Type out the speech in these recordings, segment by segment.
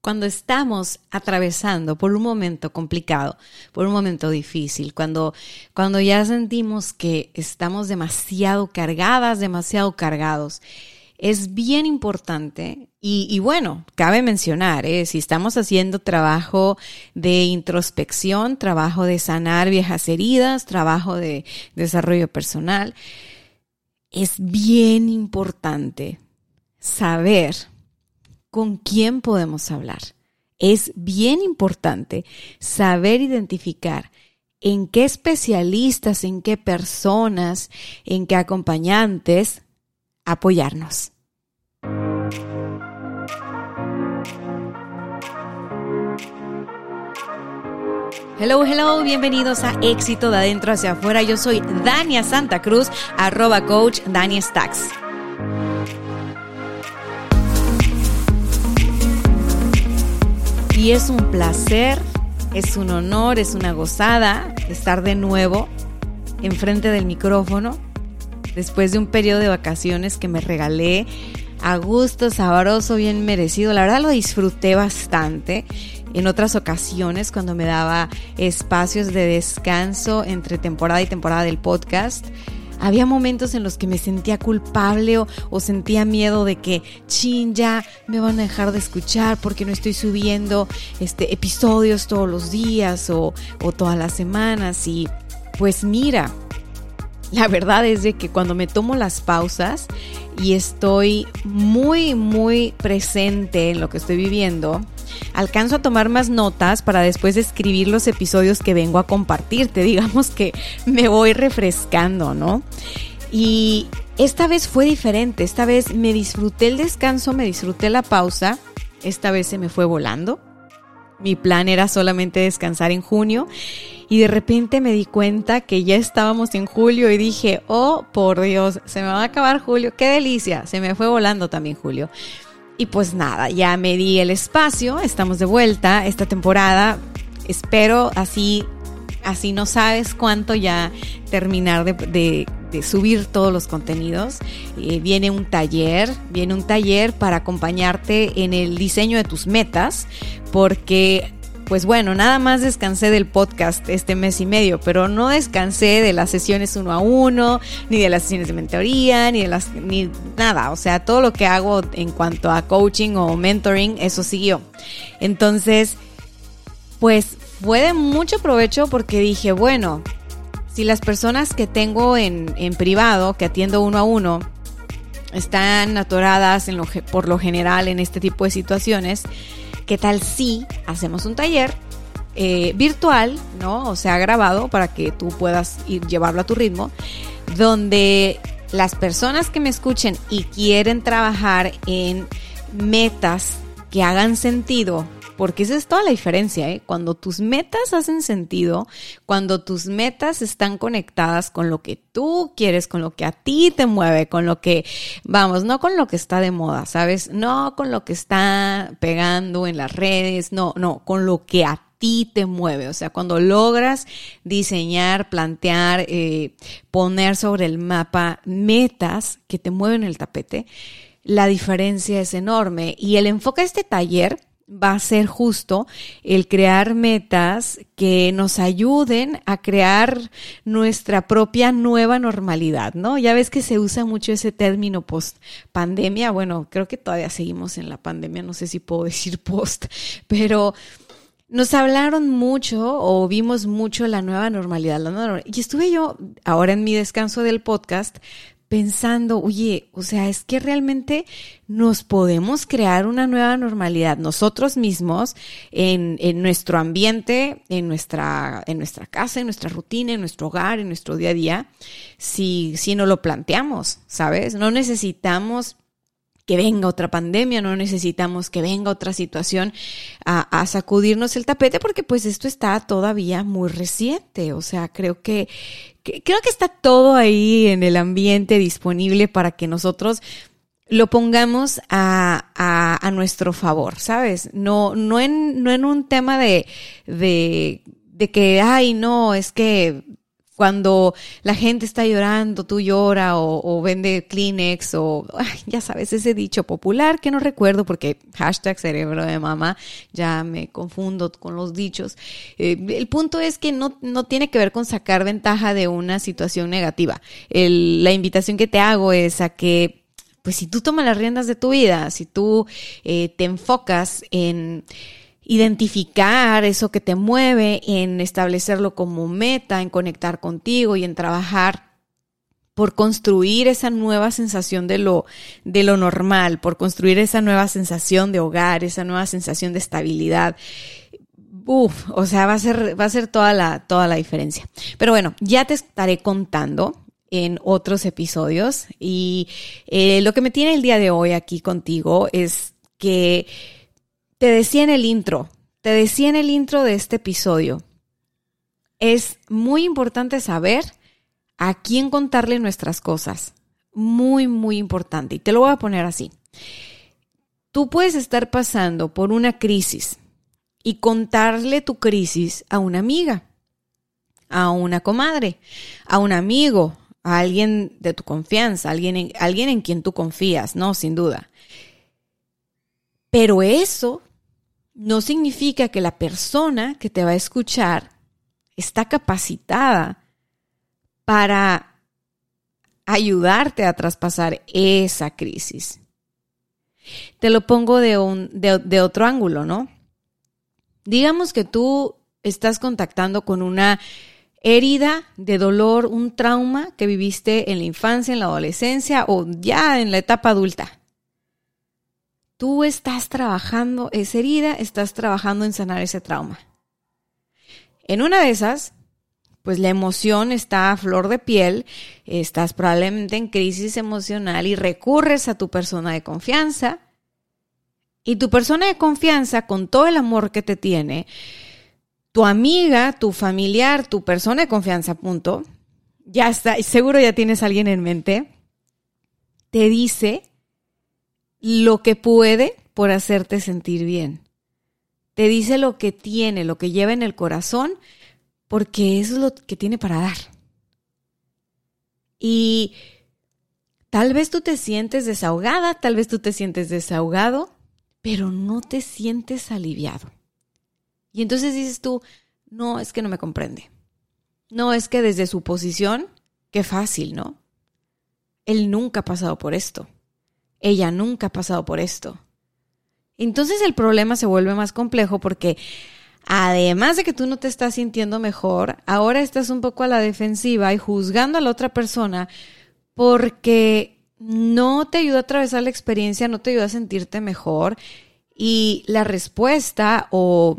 Cuando estamos atravesando por un momento complicado, por un momento difícil, cuando, cuando ya sentimos que estamos demasiado cargadas, demasiado cargados, es bien importante y, bueno, cabe mencionar, ¿eh? si estamos haciendo trabajo de introspección, trabajo de sanar viejas heridas, trabajo de desarrollo personal, es bien importante saber con quién podemos hablar. Es bien importante saber identificar en qué especialistas, en qué personas, en qué acompañantes apoyarnos. Hello, hello, bienvenidos a Éxito de Adentro hacia Afuera. Yo soy Dania Santa Cruz, arroba coach Dani Stacks. Y es un placer, es un honor, es una gozada estar de nuevo enfrente del micrófono después de un periodo de vacaciones que me regalé a gusto, sabroso, bien merecido. La verdad lo disfruté bastante. En otras ocasiones, cuando me daba espacios de descanso entre temporada y temporada del podcast, había momentos en los que me sentía culpable o, sentía miedo de que, chin, ya me van a dejar de escuchar porque no estoy subiendo este, episodios todos los días o, o todas las semanas. Y pues mira, la verdad es de que cuando me tomo las pausas y estoy muy, muy presente en lo que estoy viviendo, alcanzo a tomar más notas para después escribir los episodios que vengo a compartirte. Digamos que me voy refrescando, ¿no? Y esta vez fue diferente. Esta vez me disfruté el descanso, me disfruté la pausa. Esta vez se me fue volando. Mi plan era solamente descansar en junio y de repente me di cuenta que ya estábamos en julio y dije, oh, por Dios, se me va a acabar julio, qué delicia, se me fue volando también julio. Y pues nada, ya me di el espacio, estamos de vuelta esta temporada, espero así, así no sabes cuánto ya terminar de, subir todos los contenidos. Eh, viene un taller, viene un taller para acompañarte en el diseño de tus metas, porque pues bueno, nada más descansé del podcast este mes y medio, pero no descansé de las sesiones uno a uno, ni de las sesiones de mentoría, ni de las, ni nada. O sea, todo lo que hago en cuanto a coaching o mentoring, eso siguió. Entonces, pues fue de mucho provecho porque dije, bueno, si las personas que tengo en, en privado, que atiendo uno a uno, están atoradas en lo, por lo general en este tipo de situaciones, ¿Qué tal si hacemos un taller eh, virtual, ¿no? O sea, grabado para que tú puedas ir llevarlo a tu ritmo, donde las personas que me escuchen y quieren trabajar en metas que hagan sentido porque esa es toda la diferencia, ¿eh? Cuando tus metas hacen sentido, cuando tus metas están conectadas con lo que tú quieres, con lo que a ti te mueve, con lo que, vamos, no con lo que está de moda, ¿sabes? No con lo que está pegando en las redes, no, no, con lo que a ti te mueve. O sea, cuando logras diseñar, plantear, eh, poner sobre el mapa metas que te mueven el tapete, la diferencia es enorme. Y el enfoque de este taller va a ser justo el crear metas que nos ayuden a crear nuestra propia nueva normalidad, ¿no? Ya ves que se usa mucho ese término post pandemia. Bueno, creo que todavía seguimos en la pandemia, no sé si puedo decir post, pero nos hablaron mucho o vimos mucho la nueva normalidad. y estuve yo ahora en mi descanso del podcast pensando, oye, o sea, es que realmente nos podemos crear una nueva normalidad nosotros mismos en, en, nuestro ambiente, en nuestra, en nuestra casa, en nuestra rutina, en nuestro hogar, en nuestro día a día, si, si no lo planteamos, ¿sabes? No necesitamos que venga otra pandemia, no necesitamos que venga otra situación a, sacudirnos el tapete porque pues esto está todavía muy reciente. O sea, creo que, creo que está todo ahí en el ambiente disponible para que nosotros lo pongamos a, a, nuestro favor, ¿sabes? No, no, en, no en un tema de, de, de que, ay, no, es que cuando la gente está llorando, tú llora o, vende Kleenex o ya sabes, ese dicho popular que no recuerdo porque hashtag cerebro de mamá, ya me confundo con los dichos. Eh, el punto es que no, no tiene que ver con sacar ventaja de una situación negativa. la invitación que te hago es a que pues si tú tomas las riendas de tu vida, si tú eh, te enfocas en identificar eso que te mueve, en establecerlo como meta, en conectar contigo y en trabajar por construir esa nueva sensación de lo, de lo normal, por construir esa nueva sensación de hogar, esa nueva sensación de estabilidad. Uf, o sea, va a ser, va a ser toda la, toda la diferencia. Pero bueno, ya te estaré contando en otros episodios y eh, lo que me tiene el día de hoy aquí contigo es que te decía en el intro, te decía en el intro de este episodio, es muy importante saber a quién contarle nuestras cosas. Muy, muy importante. Y te lo voy a poner así. Tú puedes estar pasando por una crisis y contarle tu crisis a una amiga, a una comadre, a un amigo, a alguien de tu confianza, alguien en, alguien en quien tú confías, no, sin duda. Pero eso no significa que la persona que te va a escuchar está capacitada para ayudarte a traspasar esa crisis. Te lo pongo de, un, de, otro ángulo, ¿no? Digamos que tú estás contactando con una herida de dolor, un trauma que viviste en la infancia, en la adolescencia o ya en la etapa adulta. Tú estás trabajando esa herida, estás trabajando en sanar ese trauma. En una de esas, pues la emoción está a flor de piel, estás probablemente en crisis emocional y recurres a tu persona de confianza. Y tu persona de confianza, con todo el amor que te tiene, tu amiga, tu familiar, tu persona de confianza, punto, ya está, seguro ya tienes a alguien en mente, te dice lo que puede por hacerte sentir bien. Te dice lo que tiene, lo que lleva en el corazón, porque eso es lo que tiene para dar. Y tal vez tú te sientes desahogada, tal vez tú te sientes desahogado, pero no te sientes aliviado. Y entonces dices tú, no, es que no me comprende. No, es que desde su posición, qué fácil, ¿no? Él nunca ha pasado por esto. Ella nunca ha pasado por esto. Entonces el problema se vuelve más complejo porque además de que tú no te estás sintiendo mejor, ahora estás un poco a la defensiva y juzgando a la otra persona porque no te ayuda a atravesar la experiencia, no te ayuda a sentirte mejor y la respuesta o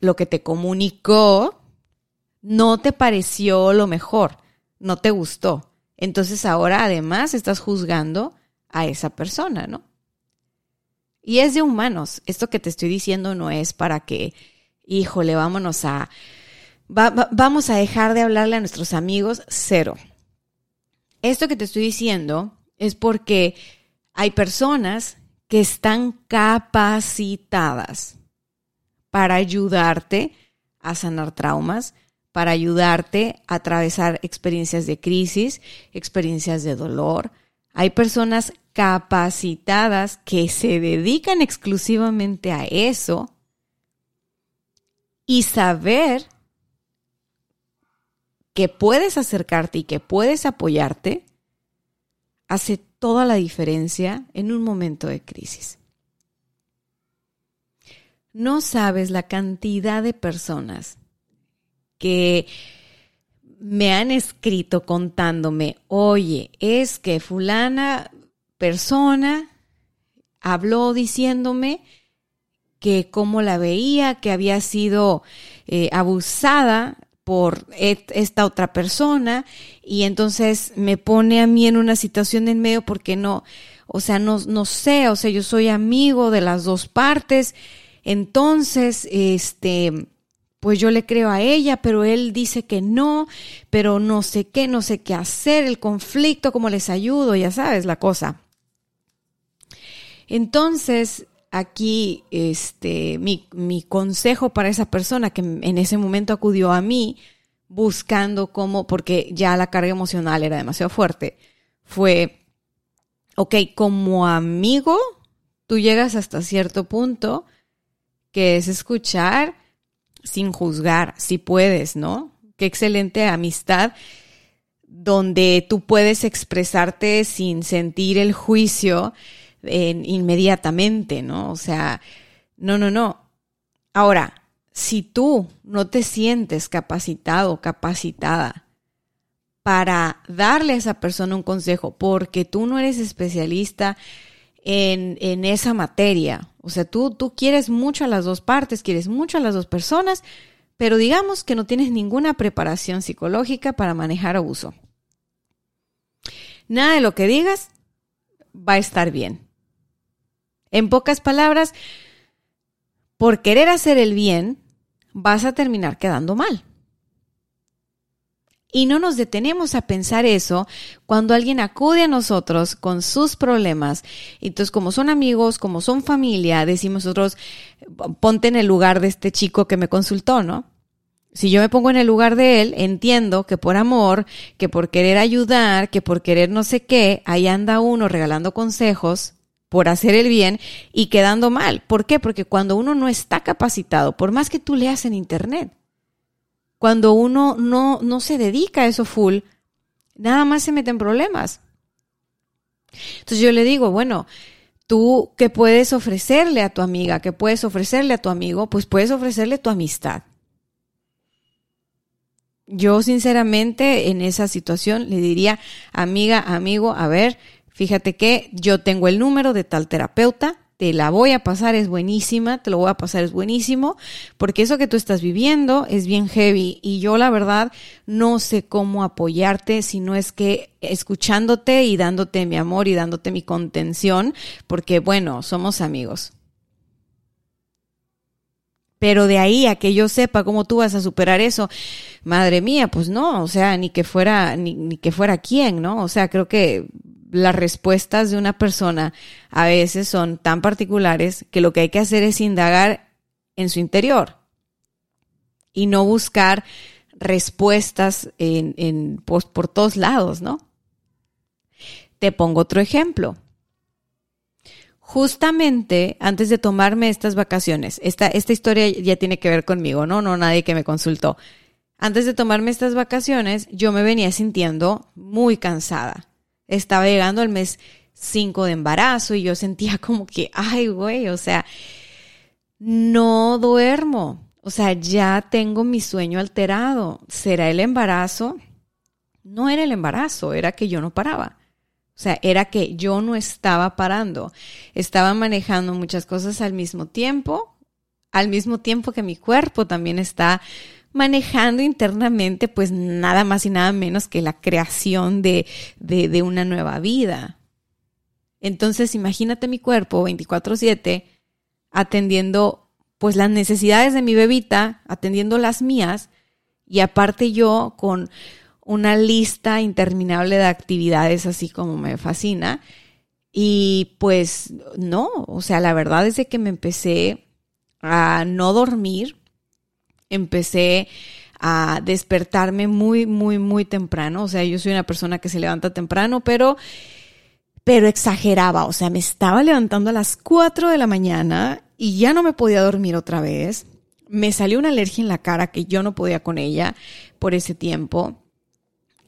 lo que te comunicó no te pareció lo mejor, no te gustó. Entonces ahora además estás juzgando a esa persona, ¿no? Y es de humanos. Esto que te estoy diciendo no es para que, híjole, vámonos a, vamos a dejar de hablarle a nuestros amigos, cero. Esto que te estoy diciendo es porque hay personas que están capacitadas para ayudarte a sanar traumas, para ayudarte a atravesar experiencias de crisis, experiencias de dolor, hay personas capacitadas que se dedican exclusivamente a eso y saber que puedes acercarte y que puedes apoyarte hace toda la diferencia en un momento de crisis. No sabes la cantidad de personas que me han escrito contándome, oye, es que fulana persona habló diciéndome que cómo la veía, que había sido eh, abusada por esta otra persona y entonces me pone a mí en una situación en medio porque no, o sea, no, no sé, o sea, yo soy amigo de las dos partes, entonces, este, pues yo le creo a ella, pero él dice que no, pero no sé qué, no sé qué hacer, el conflicto, cómo les ayudo, ya sabes la cosa. Entonces, aquí, este, mi, mi consejo para esa persona que en ese momento acudió a mí buscando cómo, porque ya la carga emocional era demasiado fuerte, fue, ok, como amigo, tú llegas hasta cierto punto, que es escuchar sin juzgar, si puedes, ¿no? Qué excelente amistad donde tú puedes expresarte sin sentir el juicio inmediatamente, ¿no? O sea, no, no, no. Ahora, si tú no te sientes capacitado, capacitada para darle a esa persona un consejo, porque tú no eres especialista en, en, esa materia, o sea, tú, tú quieres mucho a las dos partes, quieres mucho a las dos personas, pero digamos que no tienes ninguna preparación psicológica para manejar abuso. Nada de lo que digas va a estar bien. En pocas palabras, por querer hacer el bien, vas a terminar quedando mal. Y no nos detenemos a pensar eso cuando alguien acude a nosotros con sus problemas. Entonces, como son amigos, como son familia, decimos nosotros, ponte en el lugar de este chico que me consultó, ¿no? Si yo me pongo en el lugar de él, entiendo que por amor, que por querer ayudar, que por querer no sé qué, ahí anda uno regalando consejos por hacer el bien y quedando mal. ¿Por qué? Porque cuando uno no está capacitado, por más que tú leas en internet, cuando uno no, no se dedica a eso full, nada más se mete en problemas. Entonces yo le digo, bueno, tú qué puedes ofrecerle a tu amiga, qué puedes ofrecerle a tu amigo, pues puedes ofrecerle tu amistad. Yo sinceramente en esa situación le diría, amiga, amigo, a ver, fíjate que yo tengo el número de tal terapeuta, te la voy a pasar, es buenísima, te lo voy a pasar, es buenísimo, porque eso que tú estás viviendo es bien heavy y yo la verdad no sé cómo apoyarte si no es que escuchándote y dándote mi amor y dándote mi contención, porque bueno, somos amigos. Pero de ahí a que yo sepa cómo tú vas a superar eso, madre mía, pues no, o sea, ni que fuera, ni, ni que fuera quién, ¿no? O sea, creo que las respuestas de una persona a veces son tan particulares que lo que hay que hacer es indagar en su interior y no buscar respuestas en, por, por todos lados, ¿no? Te pongo otro ejemplo. Justamente antes de tomarme estas vacaciones, esta, esta historia ya tiene que ver conmigo, ¿no? No nadie que me consultó. Antes de tomarme estas vacaciones, yo me venía sintiendo muy cansada estaba llegando al mes 5 de embarazo y yo sentía como que, ay, güey, o sea, no duermo. O sea, ya tengo mi sueño alterado. ¿Será el embarazo? No era el embarazo, era que yo no paraba. O sea, era que yo no estaba parando. Estaba manejando muchas cosas al mismo tiempo, al mismo tiempo que mi cuerpo también está manejando internamente pues nada más y nada menos que la creación de, de, una nueva vida. Entonces imagínate mi cuerpo 24/7 atendiendo pues las necesidades de mi bebita, atendiendo las mías y aparte yo con una lista interminable de actividades así como me fascina. Y pues no, o sea, la verdad es que me empecé a no dormir, empecé a despertarme muy, muy, muy temprano. O sea, yo soy una persona que se levanta temprano, pero, pero exageraba. O sea, me estaba levantando a las 4 de la mañana y ya no me podía dormir otra vez. Me salió una alergia en la cara que yo no podía con ella por ese tiempo.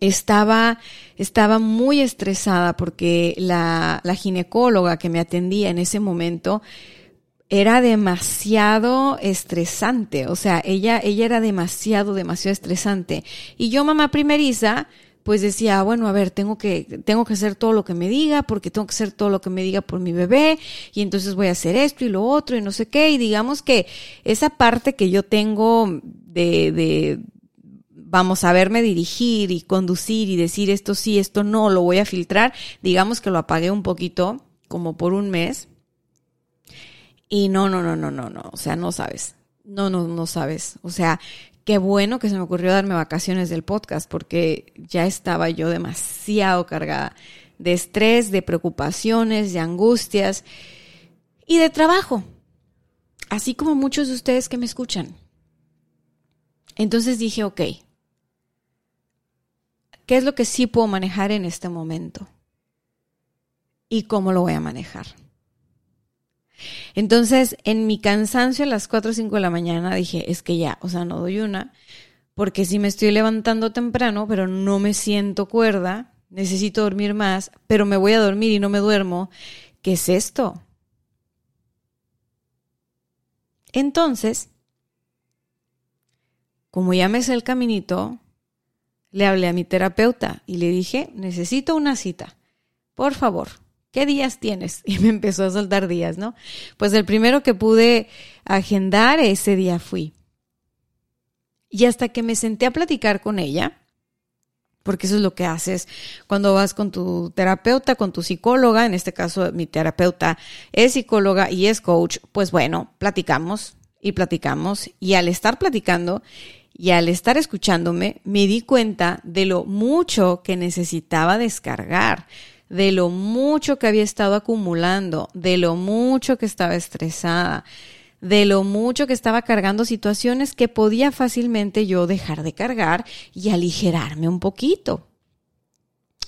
Estaba, estaba muy estresada porque la, la ginecóloga que me atendía en ese momento era demasiado estresante, o sea, ella, ella era demasiado, demasiado estresante. Y yo, mamá primeriza, pues decía, bueno, a ver, tengo que, tengo que hacer todo lo que me diga, porque tengo que hacer todo lo que me diga por mi bebé, y entonces voy a hacer esto y lo otro, y no sé qué, y digamos que esa parte que yo tengo de, de vamos a verme dirigir y conducir y decir esto sí, esto no, lo voy a filtrar, digamos que lo apagué un poquito como por un mes. Y no, no, no, no, no, no, o sea, no sabes. No, no, no sabes. O sea, qué bueno que se me ocurrió darme vacaciones del podcast porque ya estaba yo demasiado cargada de estrés, de preocupaciones, de angustias y de trabajo, así como muchos de ustedes que me escuchan. Entonces dije, ok, ¿qué es lo que sí puedo manejar en este momento? ¿Y cómo lo voy a manejar? Entonces, en mi cansancio a las 4 o 5 de la mañana dije, es que ya, o sea, no doy una, porque si me estoy levantando temprano, pero no me siento cuerda, necesito dormir más, pero me voy a dormir y no me duermo, ¿qué es esto? Entonces, como ya me sé el caminito, le hablé a mi terapeuta y le dije, necesito una cita, por favor ¿qué días tienes? Y me empezó a soltar días, ¿no? Pues el primero que pude agendar, ese día fui. Y hasta que me senté a platicar con ella, porque eso es lo que haces cuando vas con tu terapeuta, con tu psicóloga, en este caso mi terapeuta es psicóloga y es coach, pues bueno, platicamos y platicamos y al estar platicando y al estar escuchándome me di cuenta de lo mucho que necesitaba descargar de lo mucho que había estado acumulando, de lo mucho que estaba estresada, de lo mucho que estaba cargando situaciones que podía fácilmente yo dejar de cargar y aligerarme un poquito.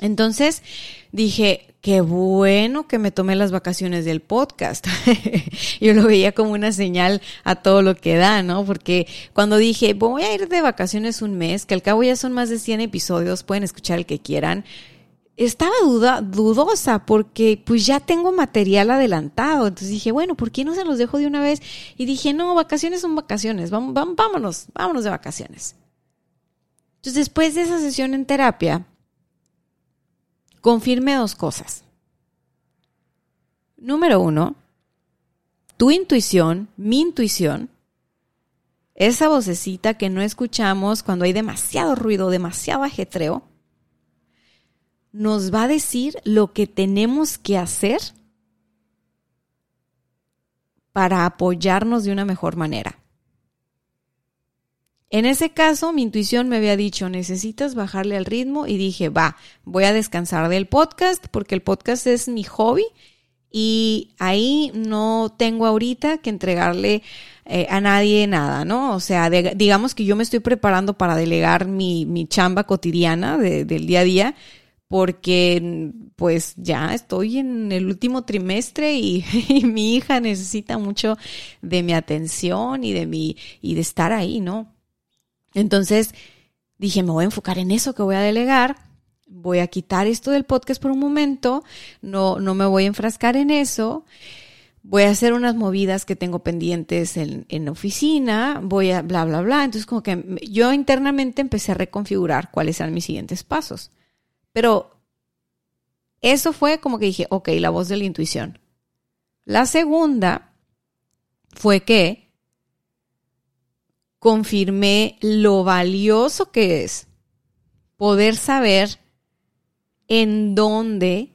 Entonces dije, qué bueno que me tomé las vacaciones del podcast. yo lo veía como una señal a todo lo que da, ¿no? Porque cuando dije, voy a ir de vacaciones un mes, que al cabo ya son más de 100 episodios, pueden escuchar el que quieran, estaba duda, dudosa porque pues ya tengo material adelantado. Entonces dije, bueno, ¿por qué no se los dejo de una vez? Y dije, no, vacaciones son vacaciones, vamos, vámonos, vámonos de vacaciones. Entonces después de esa sesión en terapia, confirmé dos cosas. Número uno, tu intuición, mi intuición, esa vocecita que no escuchamos cuando hay demasiado ruido, demasiado ajetreo, nos va a decir lo que tenemos que hacer para apoyarnos de una mejor manera. En ese caso, mi intuición me había dicho, necesitas bajarle al ritmo y dije, va, voy a descansar del podcast porque el podcast es mi hobby y ahí no tengo ahorita que entregarle eh, a nadie nada, ¿no? O sea, digamos que yo me estoy preparando para delegar mi, mi chamba cotidiana del día a día porque pues ya estoy en el último trimestre y, mi hija necesita mucho de mi atención y de mi y de estar ahí, ¿no? Entonces dije, me voy a enfocar en eso que voy a delegar, voy a quitar esto del podcast por un momento, no no me voy a enfrascar en eso. Voy a hacer unas movidas que tengo pendientes en, en oficina, voy a bla, bla, bla. Entonces, como que yo internamente empecé a reconfigurar cuáles eran mis siguientes pasos. Pero eso fue como que dije, ok, la voz de la intuición. La segunda fue que confirmé lo valioso que es poder saber en dónde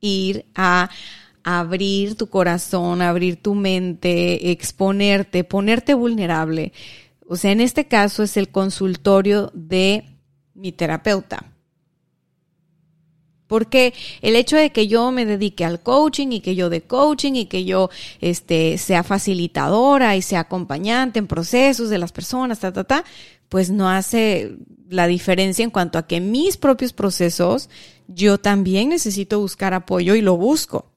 ir a abrir tu corazón, abrir tu mente, exponerte, ponerte vulnerable. O sea, en este caso es el consultorio de mi terapeuta. Porque el hecho de que yo me dedique al coaching y que yo de coaching y que yo este, sea facilitadora y sea acompañante en procesos de las personas, ta, ta, ta, pues no hace la diferencia en cuanto a que mis propios procesos yo también necesito buscar apoyo y lo busco.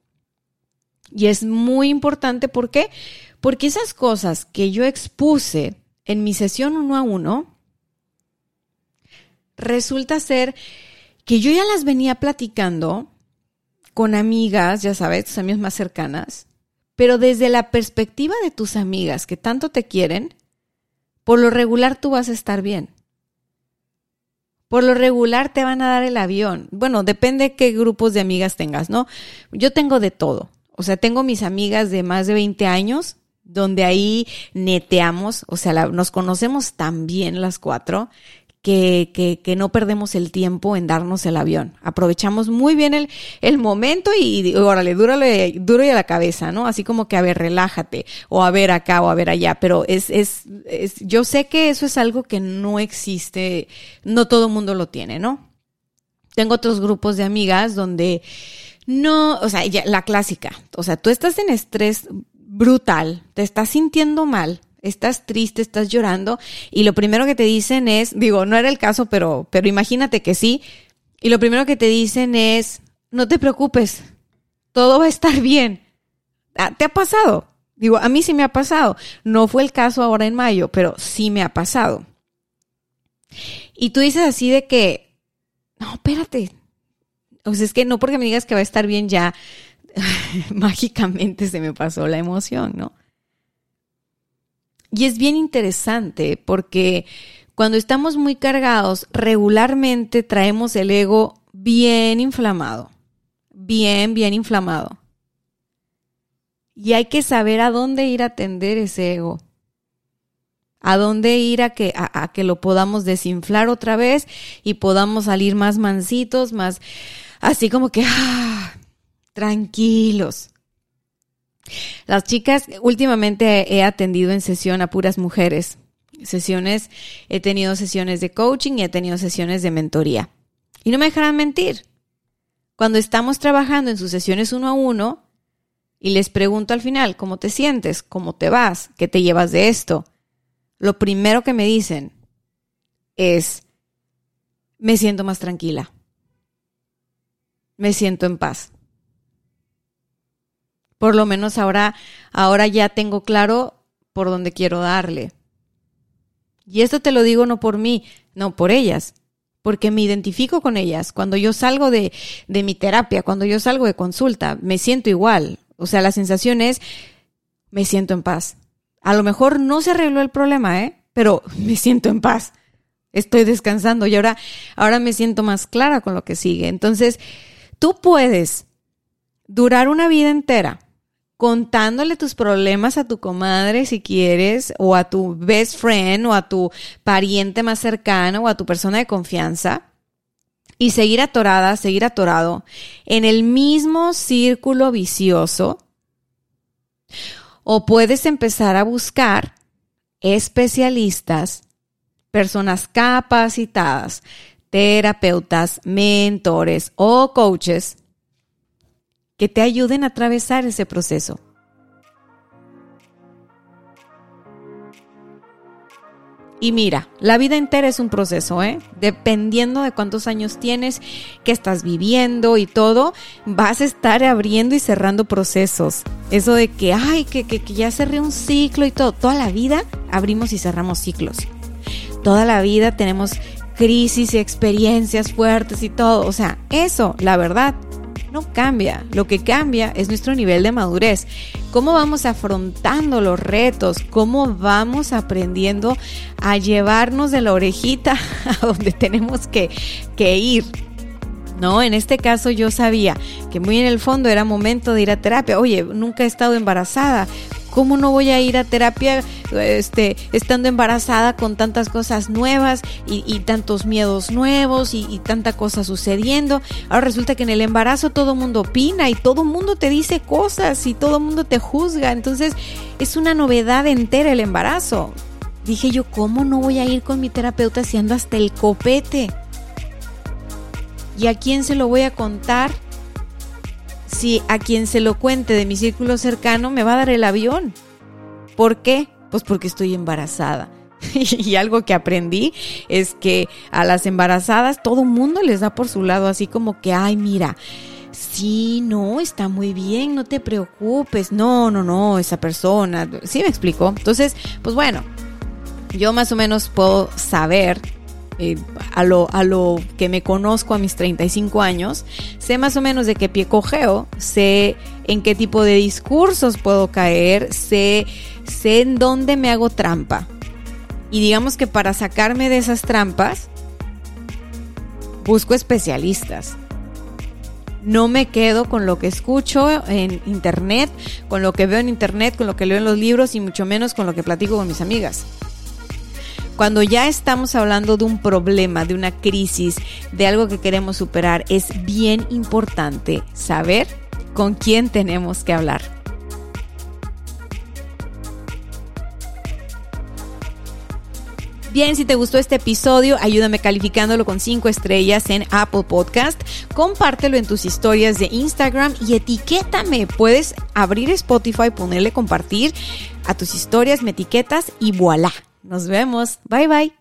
Y es muy importante, ¿por qué? Porque esas cosas que yo expuse en mi sesión uno a uno, resulta ser que yo ya las venía platicando con amigas, ya sabes, tus amigas más cercanas, pero desde la perspectiva de tus amigas que tanto te quieren, por lo regular tú vas a estar bien. Por lo regular te van a dar el avión. Bueno, depende qué grupos de amigas tengas, ¿no? Yo tengo de todo. O sea, tengo mis amigas de más de 20 años, donde ahí neteamos, o sea, nos conocemos tan bien las cuatro, que, que, que, no perdemos el tiempo en darnos el avión. Aprovechamos muy bien el, el momento y, órale, dúrale, duro y a la cabeza, ¿no? Así como que, a ver, relájate, o a ver acá, o a ver allá. Pero es, es, es yo sé que eso es algo que no existe, no todo el mundo lo tiene, ¿no? Tengo otros grupos de amigas donde no, o sea, la clásica, o sea, tú estás en estrés brutal, te estás sintiendo mal, estás triste, estás llorando y lo primero que te dicen es, digo, no era el caso, pero, pero imagínate que sí, y lo primero que te dicen es, no te preocupes, todo va a estar bien. Ah, ¿Te ha pasado? Digo, a mí sí me ha pasado. No fue el caso ahora en mayo, pero sí me ha pasado. Y tú dices así de que, no, espérate. O sea, es que no porque me digas que va a estar bien ya, mágicamente se me pasó la emoción, ¿no? Y es bien interesante porque cuando estamos muy cargados, regularmente traemos el ego bien inflamado, bien, bien inflamado. Y hay que saber a dónde ir a atender ese ego, a dónde ir a que, a, que lo podamos desinflar otra vez y podamos salir más mansitos, más así como que, ah, tranquilos. Las chicas, últimamente he atendido en sesión a puras mujeres. Sesiones, he tenido sesiones de coaching y he tenido sesiones de mentoría. Y no me dejarán mentir. Cuando estamos trabajando en sus sesiones uno a uno y les pregunto al final, ¿cómo te sientes? ¿Cómo te vas? ¿Qué te llevas de esto? Lo primero que me dicen es, me siento más tranquila. Me siento en paz por lo menos ahora, ahora ya tengo claro por dónde quiero darle. Y esto te lo digo no por mí, no por ellas, porque me identifico con ellas. Cuando yo salgo de, de mi terapia, cuando yo salgo de consulta, me siento igual. O sea, la sensación es, me siento en paz. A lo mejor no se arregló el problema, ¿eh? Pero me siento en paz. Estoy descansando y ahora, ahora me siento más clara con lo que sigue. Entonces, tú puedes durar una vida entera contándole tus problemas a tu comadre si quieres, o a tu best friend, o a tu pariente más cercano, o a tu persona de confianza, y seguir atorada, seguir atorado en el mismo círculo vicioso, o puedes empezar a buscar especialistas, personas capacitadas, terapeutas, mentores o coaches que te ayuden a atravesar ese proceso. Y mira, la vida entera es un proceso, ¿eh? Dependiendo de cuántos años tienes, qué estás viviendo y todo, vas a estar abriendo y cerrando procesos. Eso de que, ay, que, que, que ya cerré un ciclo y todo. Toda la vida abrimos y cerramos ciclos. Toda la vida tenemos crisis y experiencias fuertes y todo. O sea, eso, la verdad, no cambia. Lo que cambia es nuestro nivel de madurez. Cómo vamos afrontando los retos, cómo vamos aprendiendo a llevarnos de la orejita a donde tenemos que, que ir. ¿no? En este caso yo sabía que muy en el fondo era momento de ir a terapia. Oye, nunca he estado embarazada. ¿Cómo no voy a ir a terapia este, estando embarazada con tantas cosas nuevas y, tantos miedos nuevos y, tanta cosa sucediendo? Ahora resulta que en el embarazo todo mundo opina y todo mundo te dice cosas y todo mundo te juzga. Entonces es una novedad entera el embarazo. Dije yo, ¿cómo no voy a ir con mi terapeuta si ando hasta el copete? ¿Y a quién se lo voy a contar? Si a quien se lo cuente de mi círculo cercano me va a dar el avión. ¿Por qué? Pues porque estoy embarazada. y algo que aprendí es que a las embarazadas todo mundo les da por su lado, así como que, ay, mira, sí, no, está muy bien, no te preocupes, no, no, no, esa persona, ¿sí me explico? Entonces, pues bueno, yo más o menos puedo saber eh, a, lo, a lo que me conozco a mis 35 años, sé más o menos de qué pie cogeo, sé en qué tipo de discursos puedo caer, sé, sé en dónde me hago trampa. Y digamos que para sacarme de esas trampas, busco especialistas. No me quedo con lo que escucho en internet, con lo que veo en internet, con lo que leo en los libros y mucho menos con lo que platico con mis amigas Cuando ya estamos hablando de un problema, de una crisis, de algo que queremos superar, es bien importante saber con quién tenemos que hablar. Bien, si te gustó este episodio, ayúdame calificándolo con 5 estrellas en Apple Podcast. Compártelo en tus historias de Instagram y etiquétame. Puedes abrir Spotify, ponerle compartir a tus historias, me etiquetas y voilà. Nos vemos. Bye bye.